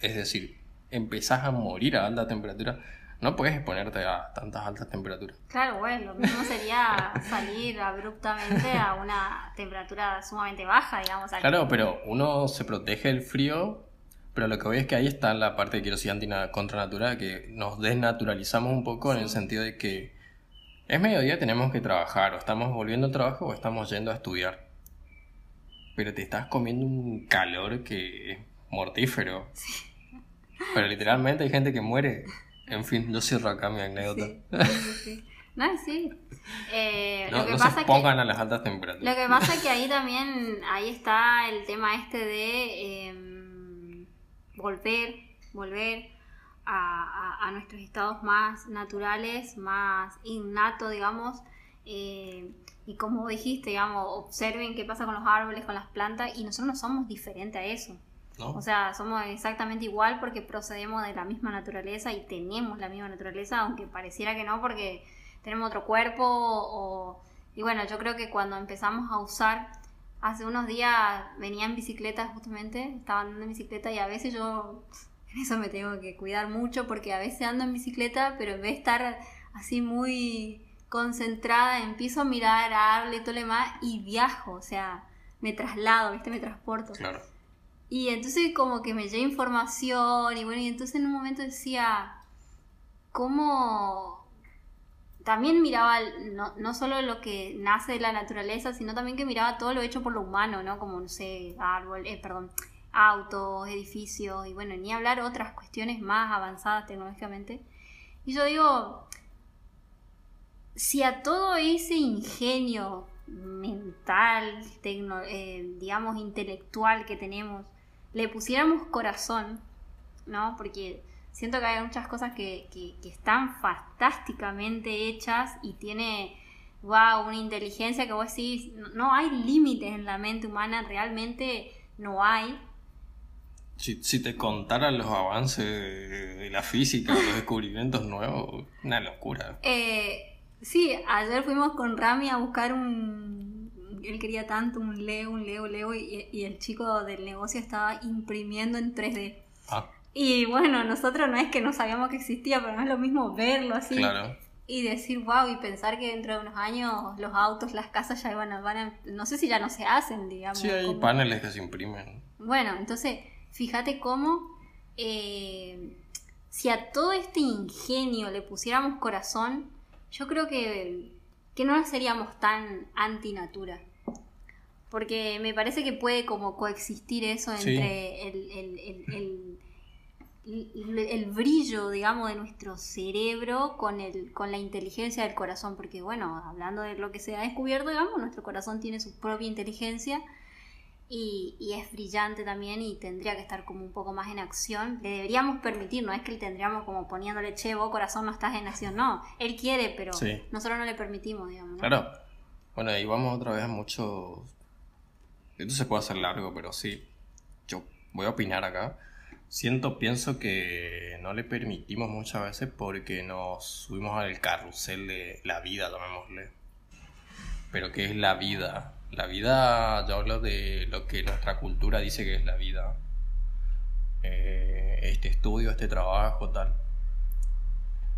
Es decir, empezás a morir a alta temperatura, no puedes exponerte a tantas altas temperaturas. Claro, bueno, lo mismo sería salir abruptamente a una temperatura sumamente baja, digamos. Claro, pero uno se protege del frío, pero lo que voy es que ahí está la parte de quiero decir contra natura, que nos desnaturalizamos un poco en el sentido de que es mediodía, tenemos que trabajar, o estamos volviendo al trabajo o estamos yendo a estudiar. Pero te estás comiendo un calor que es mortífero. Sí. Pero literalmente hay gente que muere. En fin, yo cierro acá mi anécdota. Sí, No, sí. Eh, no, lo que pasa se pongan a las altas temperaturas. Lo que pasa es que ahí también, ahí está el tema este de em, volver, volver a, a, nuestros estados más naturales, más innatos, digamos. Eh, y como dijiste, digamos, observen qué pasa con los árboles, con las plantas, y nosotros no somos diferentes a eso. O sea, somos exactamente igual porque procedemos de la misma naturaleza y tenemos la misma naturaleza, aunque pareciera que no porque tenemos otro cuerpo o... Y bueno, yo creo que cuando empezamos a usar, hace unos días venía en bicicleta justamente, estaba andando en bicicleta y a veces yo en eso me tengo que cuidar mucho porque a veces ando en bicicleta, pero en vez de estar así muy concentrada, empiezo a mirar a Arle, Tolema y viajo, o sea, me traslado, ¿viste? Me transporto. Claro. Y entonces como que me llega información y bueno, y entonces en un momento decía, ¿cómo? También miraba no, no solo lo que nace de la naturaleza, sino también que miraba todo lo hecho por lo humano, ¿no? Como, no sé, árbol, eh, perdón, autos, edificios y bueno, ni hablar otras cuestiones más avanzadas tecnológicamente. Y yo digo, si a todo ese ingenio mental, eh, digamos, intelectual que tenemos, le pusiéramos corazón, ¿no? Porque siento que hay muchas cosas que, que, que están fantásticamente hechas y tiene, wow, una inteligencia que vos decís, no, no hay límites en la mente humana, realmente no hay. Si, si te contaran los avances de, de la física, los descubrimientos nuevos, una locura. Eh, sí, ayer fuimos con Rami a buscar un... Él quería tanto un Leo, un Leo, Leo, y, y el chico del negocio estaba imprimiendo en 3D. Ah, Y bueno, nosotros no es que no sabíamos que existía, pero no es lo mismo verlo así claro. y decir wow y pensar que dentro de unos años los autos, las casas ya van a, van a- no sé si ya no se hacen, digamos. Sí, hay como- paneles que se imprimen. Bueno, entonces, fíjate cómo eh, si a todo este ingenio le pusiéramos corazón, yo creo que, que no seríamos tan antinatura. Porque me parece que puede como coexistir eso entre el- el- el- el- el brillo, digamos, de nuestro cerebro con, el, con la inteligencia del corazón. Porque, bueno, hablando de lo que se ha descubierto, digamos, nuestro corazón tiene su propia inteligencia y, y es brillante también y tendría que estar como un poco más en acción. Le deberíamos permitir, no es que le tendríamos como poniéndole, che, vos corazón no estás en acción, no, él quiere, pero Sí. nosotros no le permitimos, digamos. ¿no? Claro. Bueno, y vamos otra vez a mucho... Esto se puede hacer largo, pero sí. Yo voy a opinar acá. Siento, pienso que no le permitimos muchas veces porque nos subimos al carrusel de la vida, llamémosle. Pero ¿qué es la vida? La vida, yo hablo de lo que nuestra cultura dice que es la vida. Eh, este estudio, este trabajo, tal.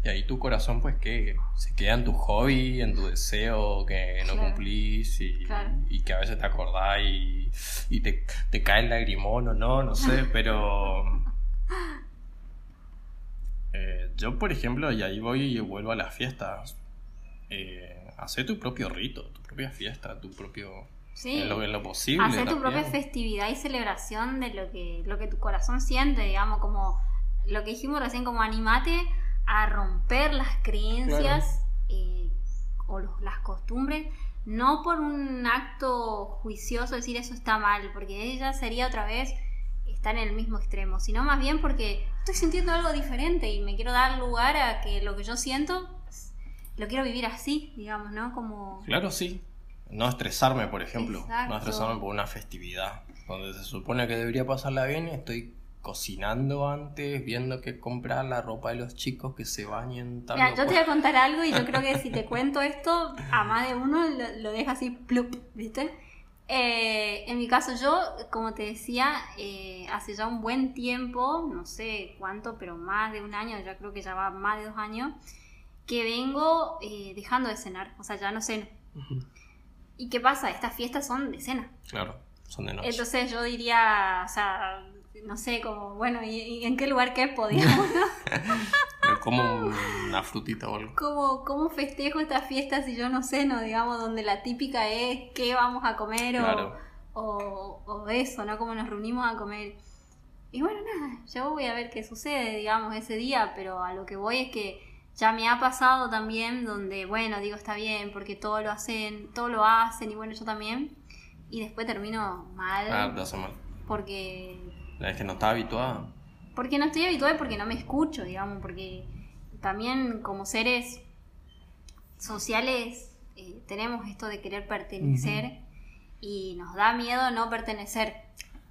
Y ahí tu corazón, pues, que se queda en tu hobby, en tu deseo que no Claro. cumplís y, Claro. y que a veces te acordás y, y te, te cae el lagrimón o no, no sé, pero... Eh, yo, por ejemplo, y ahí voy y vuelvo a las fiestas. Eh, hacer tu propio rito, tu propia fiesta, tu propio... Sí. En lo, en lo posible. Hacer tu propia festividad y celebración de lo que, lo que tu corazón siente, digamos, como lo que dijimos recién, como animate a romper las creencias eh, o los- las costumbres, no por un acto juicioso decir eso está mal, porque ella sería otra vez estar en el mismo extremo, sino más bien porque estoy sintiendo algo diferente y me quiero dar lugar a que lo que yo siento lo quiero vivir así, digamos, ¿no? Como... Claro, sí. No estresarme, por ejemplo. Exacto. No estresarme por una festividad. Donde se supone que debería pasarla bien, estoy cocinando antes, viendo que comprar la ropa de los chicos que se bañen tal. Mira, yo te voy a contar algo y yo creo que si te cuento esto, a más de uno lo, lo deja así, plup, ¿viste? Eh, en mi caso, yo, como te decía, eh, hace ya un buen tiempo, no sé cuánto, pero más de un año, ya creo que ya va más de dos años, que vengo eh, dejando de cenar, o sea, ya no ceno. ¿Y qué pasa? Estas fiestas son de cena. Claro, son de noche. Entonces yo diría, o sea, no sé, como, bueno, ¿y, y en qué lugar quepo, digamos, no? Como una frutita o algo. ¿Cómo, ¿Cómo festejo estas fiestas si yo no ceno, digamos, donde la típica es qué vamos a comer o, Claro. o, o eso, ¿no? Cómo nos reunimos a comer. Y bueno, nada, yo voy a ver qué sucede, digamos, ese día, pero a lo que voy es que ya me ha pasado también donde, bueno, digo, está bien, porque todo lo hacen, todo lo hacen y bueno, yo también. Y después termino mal Ah, te hace mal. porque Es que no estaba habituada. porque no estoy habituada porque no me escucho, digamos, porque también como seres sociales eh, tenemos esto de querer pertenecer y nos da miedo no pertenecer.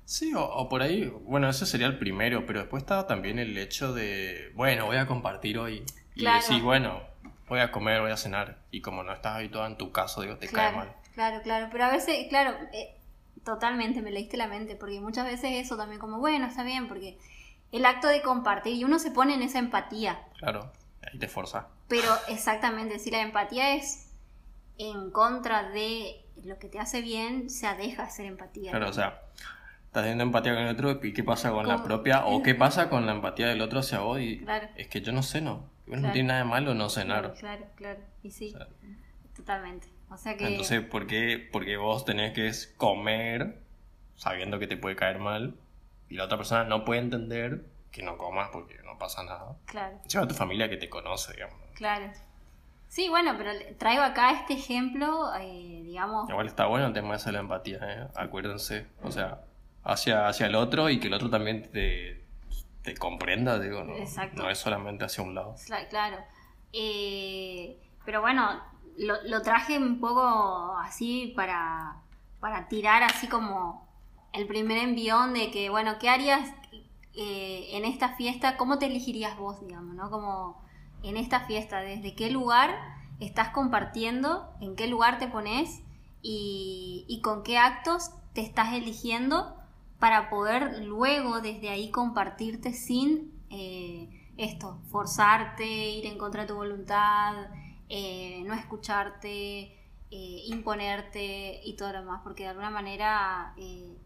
Sí, o, o por ahí, bueno, ese sería el primero, pero después estaba también el hecho de, bueno, voy a compartir hoy. Y Claro. decir, bueno, voy a comer, voy a cenar. Y como no estás habituada en tu caso, digo, te claro, cae mal. claro, claro, pero a veces, claro, eh, totalmente me leíste la mente, porque muchas veces eso también como, bueno, está bien, porque el acto de compartir y uno se pone en esa empatía. Claro, ahí te forza. Pero exactamente, si la empatía es en contra de lo que te hace bien, se deja hacer empatía. Claro, o sea, estás teniendo empatía con el otro y qué pasa con la propia o qué pasa con la empatía del otro hacia vos y Claro. es que yo no ceno. Bueno, Claro. No tiene nada de malo no cenar. Claro, claro, claro. Y sí, O sea, totalmente. O sea que. Entonces, ¿por qué? Porque vos tenés que comer sabiendo que te puede caer mal y la otra persona no puede entender que no comas porque no pasa nada. Claro, Lleva a tu familia que te conoce, digamos. claro. Sí, bueno, pero traigo acá este ejemplo, eh, digamos. Igual está bueno el tema ese de la empatía, ¿eh? Acuérdense. O sea, hacia, hacia el otro y que el otro también te, te comprenda, digo, no, Exacto. no es solamente hacia un lado. Cla- Claro. Eh, pero bueno, lo, lo traje un poco así para, para tirar así como el primer envión de que, bueno, ¿qué harías eh, en esta fiesta? ¿Cómo te elegirías vos, digamos, no? Como en esta fiesta, ¿desde qué lugar estás compartiendo? ¿En qué lugar te pones? Y, y con qué actos te estás eligiendo para poder luego desde ahí compartirte sin eh, esto, forzarte, ir en contra de tu voluntad, eh, no escucharte, eh, imponerte y todo lo demás, porque de alguna manera eh,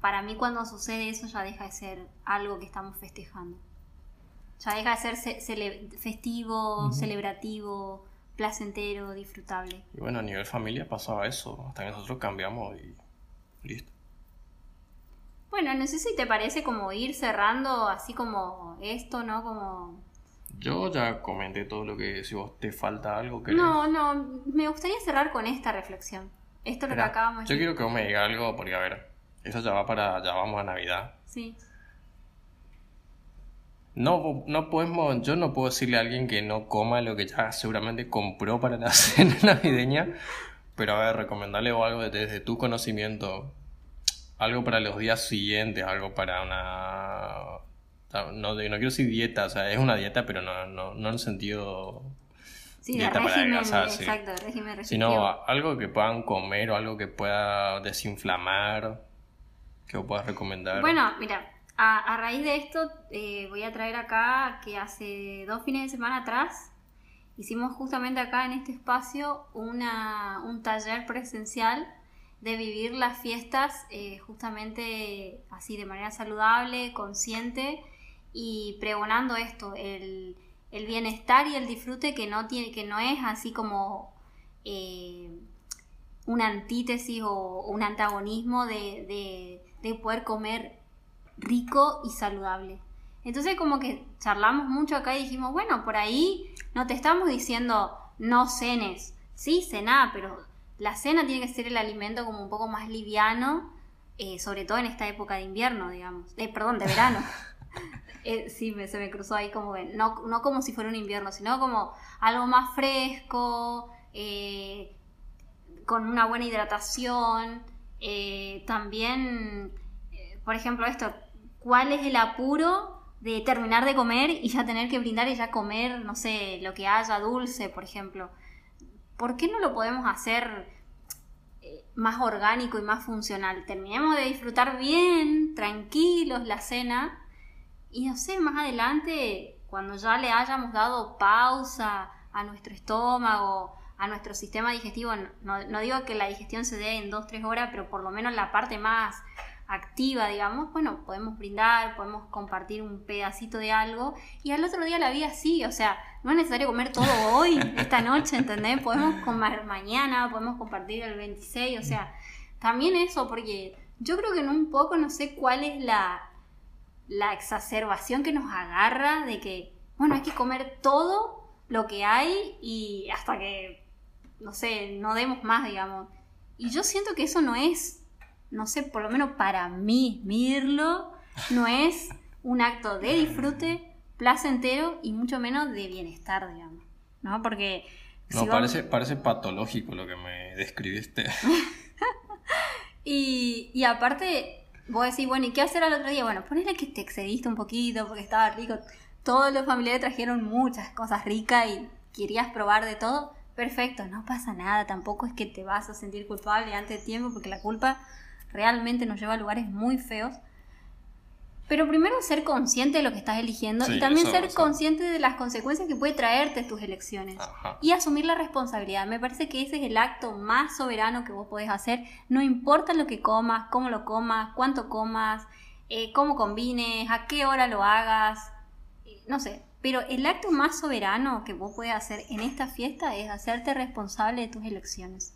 para mí cuando sucede eso ya deja de ser algo que estamos festejando. Ya deja de ser ce- cele- festivo, celebrativo, placentero, disfrutable. Y bueno, a nivel familia pasaba eso, hasta que nosotros cambiamos y listo. Bueno, no sé si te parece como ir cerrando así como esto, ¿no? Como... Yo ya comenté todo lo que, si vos te falta algo que... No, no, me gustaría cerrar con esta reflexión. Esto es lo que acabamos de yo decir. quiero que vos me digas algo, porque a ver, eso ya va para, ya vamos a Navidad. Sí. No, no podemos, yo no puedo decirle a alguien que no coma lo que ya seguramente compró para la cena navideña, pero a ver, recomendarle o algo desde tu conocimiento, algo para los días siguientes, algo para una... No, no quiero decir dieta, o sea, es una dieta, pero no, no, no en el sentido... Sí, Dieta para adelgazar, sí. exacto, de régimen. Sino algo que puedan comer o algo que pueda desinflamar, que vos puedas recomendar. Bueno, mira, a, a raíz de esto eh, voy a traer acá que hace dos fines de semana atrás hicimos justamente acá en este espacio una, un taller presencial de vivir las fiestas eh, justamente así de manera saludable, consciente y pregonando esto, el, el bienestar y el disfrute que no tiene, que no es así como eh, una antítesis o un antagonismo de, de- de poder comer rico y saludable. Entonces como que charlamos mucho acá y dijimos, bueno, por ahí no te estamos diciendo no cenes, sí, cená, pero la cena tiene que ser el alimento como un poco más liviano, eh, sobre todo en esta época de invierno, digamos, eh, perdón, de verano. Eh, sí, se me cruzó ahí como no, no como si fuera un invierno, sino como algo más fresco, eh, con una buena hidratación. eh, también, por ejemplo, esto, ¿cuál es el apuro de terminar de comer y ya tener que brindar y ya comer, no sé, lo que haya dulce, por ejemplo? ¿Por qué no lo podemos hacer más orgánico y más funcional? Terminemos de disfrutar bien, tranquilos la cena y no sé, más adelante, cuando ya le hayamos dado pausa a nuestro estómago, a nuestro sistema digestivo, no, digo que la digestión se dé en 2-3 horas, pero por lo menos la parte más activa, digamos, bueno, podemos brindar, podemos compartir un pedacito de algo y al otro día la vida sigue, o sea, no es necesario comer todo hoy, esta noche, ¿entendés? Podemos comer mañana, podemos compartir el 26, o sea, también eso, porque yo creo que en un poco no sé cuál es la, la exacerbación que nos agarra de que, bueno, hay que comer todo lo que hay y hasta que, no sé, no demos más, digamos. Y yo siento que eso no es, no sé, por lo menos para mí, Mirlo, no es un acto de disfrute, placentero y mucho menos de bienestar, digamos. ¿No? Porque... No, si vos- parece, parece patológico lo que me describiste. Y, y aparte, vos decís, bueno, ¿y qué hacer al otro día? Bueno, ponele que te excediste un poquito porque estaba rico. Todos los familiares trajeron muchas cosas ricas y querías probar de todo. Perfecto, no pasa nada. Tampoco es que te vas a sentir culpable antes de tiempo porque la culpa realmente nos lleva a lugares muy feos. Pero primero ser consciente de lo que estás eligiendo Sí, y también eso, ser eso. consciente de las consecuencias que puede traerte tus elecciones Ajá. y asumir la responsabilidad. Me parece que ese es el acto más soberano que vos podés hacer. No importa lo que comas, cómo lo comas, cuánto comas, eh, cómo combines, a qué hora lo hagas, eh, no sé. Pero el acto más soberano que vos podés hacer en esta fiesta es hacerte responsable de tus elecciones.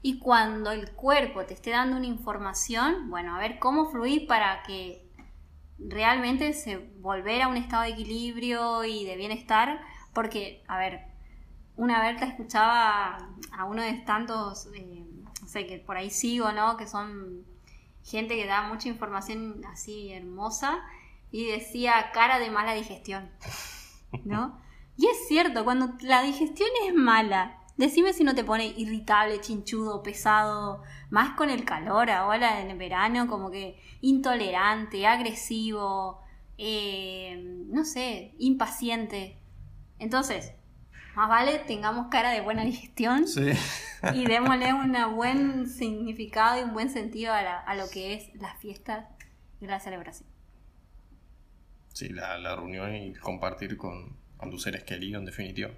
Y cuando el cuerpo te esté dando una información, bueno, a ver cómo fluir para que realmente se volver a un estado de equilibrio y de bienestar, porque, a ver, una vez te escuchaba a uno de tantos, eh, no sé, que por ahí sigo, ¿no? Que son gente que da mucha información así hermosa y decía cara de mala digestión, ¿no? Y es cierto, cuando la digestión es mala, decime si no te pone irritable, chinchudo, pesado, más con el calor ahora en el verano, como que intolerante, agresivo, eh, no sé, impaciente. Entonces, más vale tengamos cara de buena digestión y démosle un buen significado y un buen sentido a, lo que es la fiesta y la celebración. Sí, la, reunión y compartir con, tus seres queridos, en definitiva.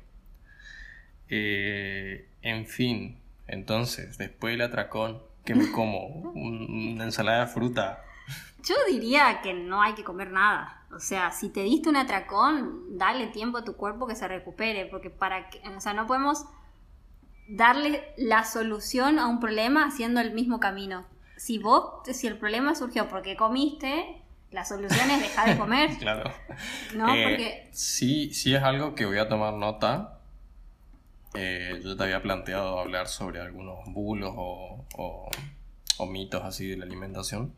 Eh, en fin, entonces, después del atracón, ¿qué me como? una ensalada de fruta. Yo diría que no hay que comer nada. O sea, si te diste un atracón, dale tiempo a tu cuerpo que se recupere, porque para que, o sea, no podemos darle la solución a un problema haciendo el mismo camino. Si vos, si el problema surgió porque comiste, la solución es dejar de comer. claro. ¿No? Eh, porque... Sí, sí es algo que voy a tomar nota. Eh, yo te había planteado hablar sobre algunos bulos o, o mitos así de la alimentación.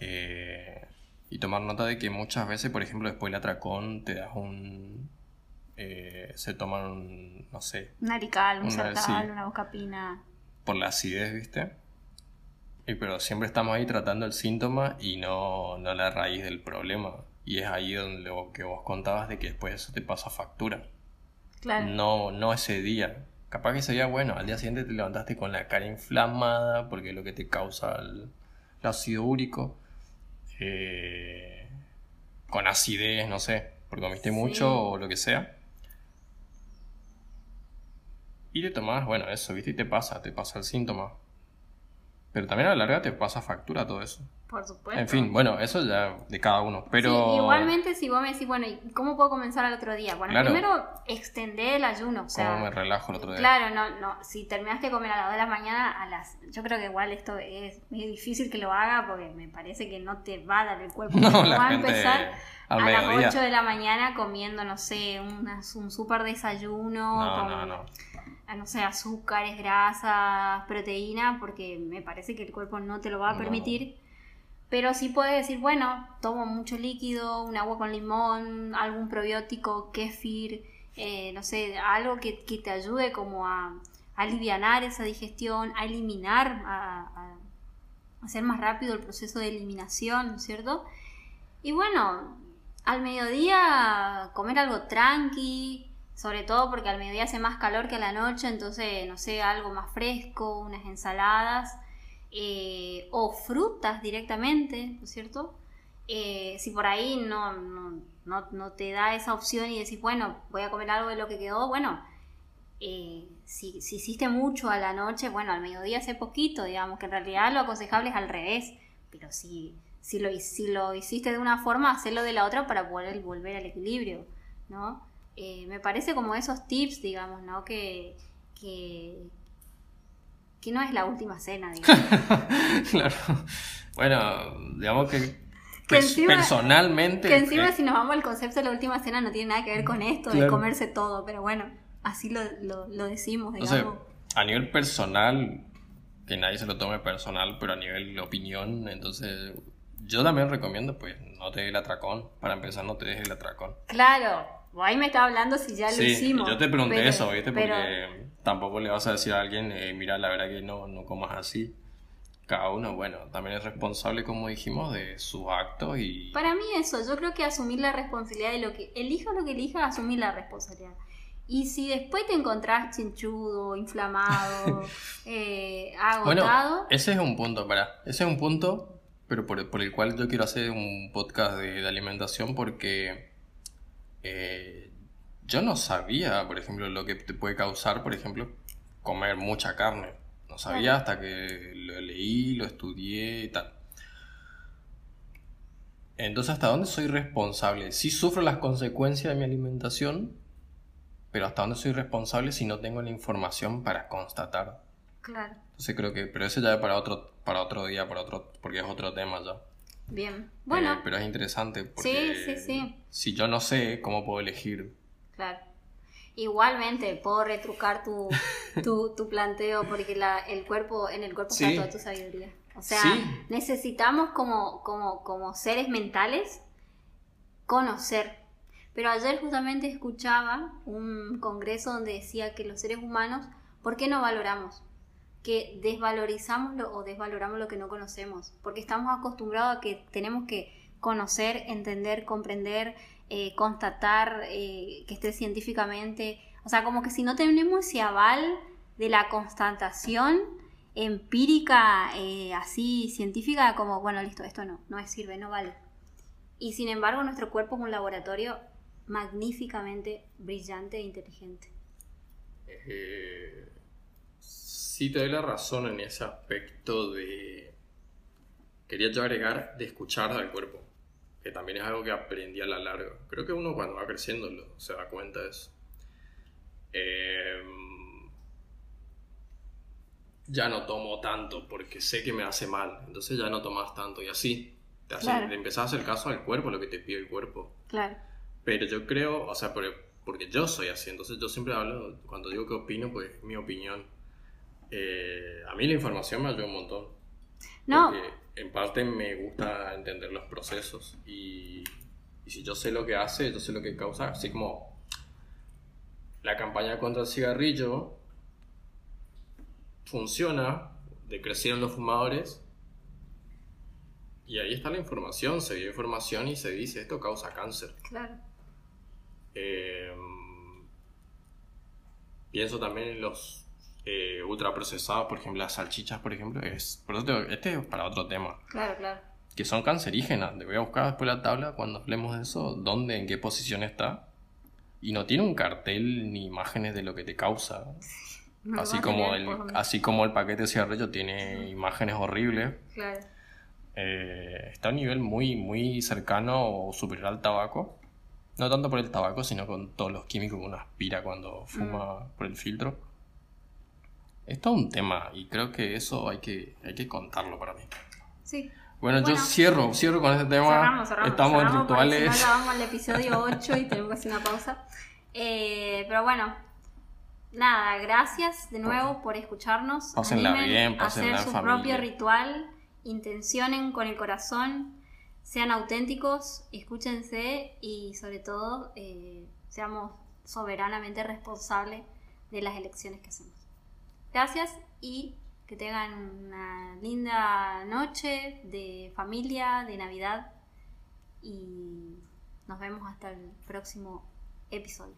Eh, y tomar nota de que muchas veces, por ejemplo, después del atracón te das un... Eh, se toman un, no sé... Un arical, un una, una bocapina. Por la acidez, ¿viste? Y pero siempre estamos ahí tratando el síntoma y no, no la raíz del problema. Y es ahí donde lo que vos contabas de que después eso te pasa factura. Claro. No, no ese día. Capaz que ese día, bueno, al día siguiente te levantaste con la cara inflamada porque es lo que te causa el ácido úrico eh, con acidez, no sé, porque comiste mucho o lo que sea. Y te tomas, bueno, eso, ¿viste? Y te pasa, te pasa el síntoma. Pero también a la larga te pasa factura todo eso. Por supuesto. En fin, bueno, eso ya de cada uno. Pero. igualmente, si vos me decís, bueno, ¿y cómo puedo comenzar al otro día? Bueno, primero extender el ayuno. O sea, ¿Cómo me relajo el otro día? Claro, no, no. Si terminaste de comer a las 2 de la mañana, a las. Yo creo que igual esto es, difícil que lo haga porque me parece que no te va a dar el cuerpo. No, va a empezar a las 8 de la mañana comiendo, no sé, un súper desayuno. No, no, no no sé, azúcares, grasas, proteína, porque me parece que el cuerpo no te lo va a permitir. Pero sí puedes decir, bueno, tomo mucho líquido, un agua con limón, algún probiótico, kéfir, eh, no sé, algo que, te ayude como a, aliviar esa digestión, a eliminar, a, hacer más rápido el proceso de eliminación, ¿no es cierto? Y bueno, al mediodía comer algo tranqui, sobre todo porque al mediodía hace más calor que a la noche, entonces, no sé, algo más fresco, unas ensaladas eh, o frutas directamente, ¿no es cierto? Eh, si por ahí no, no, te da esa opción y decís, bueno, voy a comer algo de lo que quedó, bueno, eh, si, si, hiciste mucho a la noche, bueno, al mediodía hace poquito, digamos, que en realidad lo aconsejable es al revés, pero si, lo, lo hiciste de una forma, hacerlo de la otra para poder volver al equilibrio, ¿no? Eh, me parece como esos tips, digamos, ¿no? Que, que, no es la última cena, digamos. claro. Bueno, digamos que, personalmente... Que encima si nos vamos al concepto de la última cena no tiene nada que ver con esto, de comerse todo, pero bueno, así lo, lo, decimos, digamos. a nivel personal, que nadie se lo tome personal, pero a nivel opinión, entonces yo también recomiendo, pues, no te dé el atracón. Para empezar, no te dejes el atracón. Claro, ahí me estaba hablando si ya lo hicimos. Yo te pregunté eso, ¿viste? Porque tampoco le vas a decir a alguien, eh, mira, la verdad que no, no comas así. Cada uno, bueno, también es responsable, como dijimos, de sus actos y... Para mí eso, yo creo que asumir la responsabilidad de lo que... Elija lo que elija, asumir la responsabilidad. Y si después te encontrás chinchudo, inflamado, eh, agotado... Bueno, ese es un punto, para, ese es un punto, pero por, por el cual yo quiero hacer un podcast de, de alimentación porque eh, yo no sabía, por ejemplo, lo que te puede causar, por ejemplo, comer mucha carne. No sabía hasta que lo leí, lo estudié y tal. Entonces, ¿hasta dónde soy responsable? Sí sufro las consecuencias de mi alimentación, pero ¿hasta dónde soy responsable si no tengo la información para constatar? Claro. Entonces creo que, pero eso ya es para otro, para otro día, para otro, porque es otro tema ya. Bien, bueno. Eh, pero es interesante porque sí, sí, sí. si yo no sé, ¿cómo puedo elegir? Claro. Igualmente, puedo retrucar tu, tu, tu planteo porque la, el cuerpo, en el cuerpo está toda tu sabiduría. O sea, necesitamos como, como, como seres mentales conocer. Pero ayer justamente escuchaba un congreso donde decía que los seres humanos, ¿por qué no valoramos? Que desvalorizamos lo, o desvaloramos lo que no conocemos, porque estamos acostumbrados a que tenemos que conocer, entender, comprender, eh, constatar, eh, que esté científicamente, o sea, como que si no tenemos ese aval de la constatación empírica, eh, así científica, como, bueno, listo, esto no, no sirve, no vale. Y sin embargo, nuestro cuerpo es un laboratorio magníficamente brillante e inteligente. Eh, sí, te doy la razón en ese aspecto de. Quería yo agregar de escuchar al cuerpo, que también es algo que aprendí a la larga. Creo que uno cuando va creciendo se da cuenta de eso. Em, ya no tomo tanto porque sé que me hace mal, entonces ya no tomas tanto y así. Te, hace, empezás a hacer caso al cuerpo, lo que te pide el cuerpo. Claro. Pero yo creo, o sea, porque yo soy así, entonces yo siempre hablo, cuando digo que opino, pues mi opinión. Eh, a mí la información me ayuda un montón. No. Porque en parte me gusta entender los procesos y, y si yo sé lo que hace, yo sé lo que causa, así como la campaña contra el cigarrillo funciona, decrecieron los fumadores y ahí está la información, se dio información y se dice esto causa cáncer. Claro. Em, pienso también en los eh, ultraprocesados, por ejemplo, las salchichas, por ejemplo. Es, por este es para otro tema. Claro, claro. Que son cancerígenas. Te voy a buscar después la tabla cuando hablemos de eso, dónde, en qué posición está. Y no tiene un cartel ni imágenes de lo que te causa. así, como el, así como el paquete de cigarrillo tiene imágenes horribles. Claro. Eh, está a un nivel muy, muy cercano o superior al tabaco. No tanto por el tabaco, sino con todos los químicos que uno aspira cuando fuma mm. por el filtro. Es todo un tema y creo que eso hay que, hay que contarlo para mí. Sí. Bueno, yo cierro, cierro con este tema. Estamos en rituales. Si no, el episodio 8 y tenemos que hacer una pausa. Eh, pero bueno, nada, gracias de nuevo por escucharnos. Pásenla bien, pásenla hacer su propio ritual intencionen con el corazón, sean auténticos, escúchense y sobre todo eh, seamos soberanamente responsables de las elecciones que hacemos. Gracias y que tengan una linda noche de familia, de Navidad y nos vemos hasta el próximo episodio.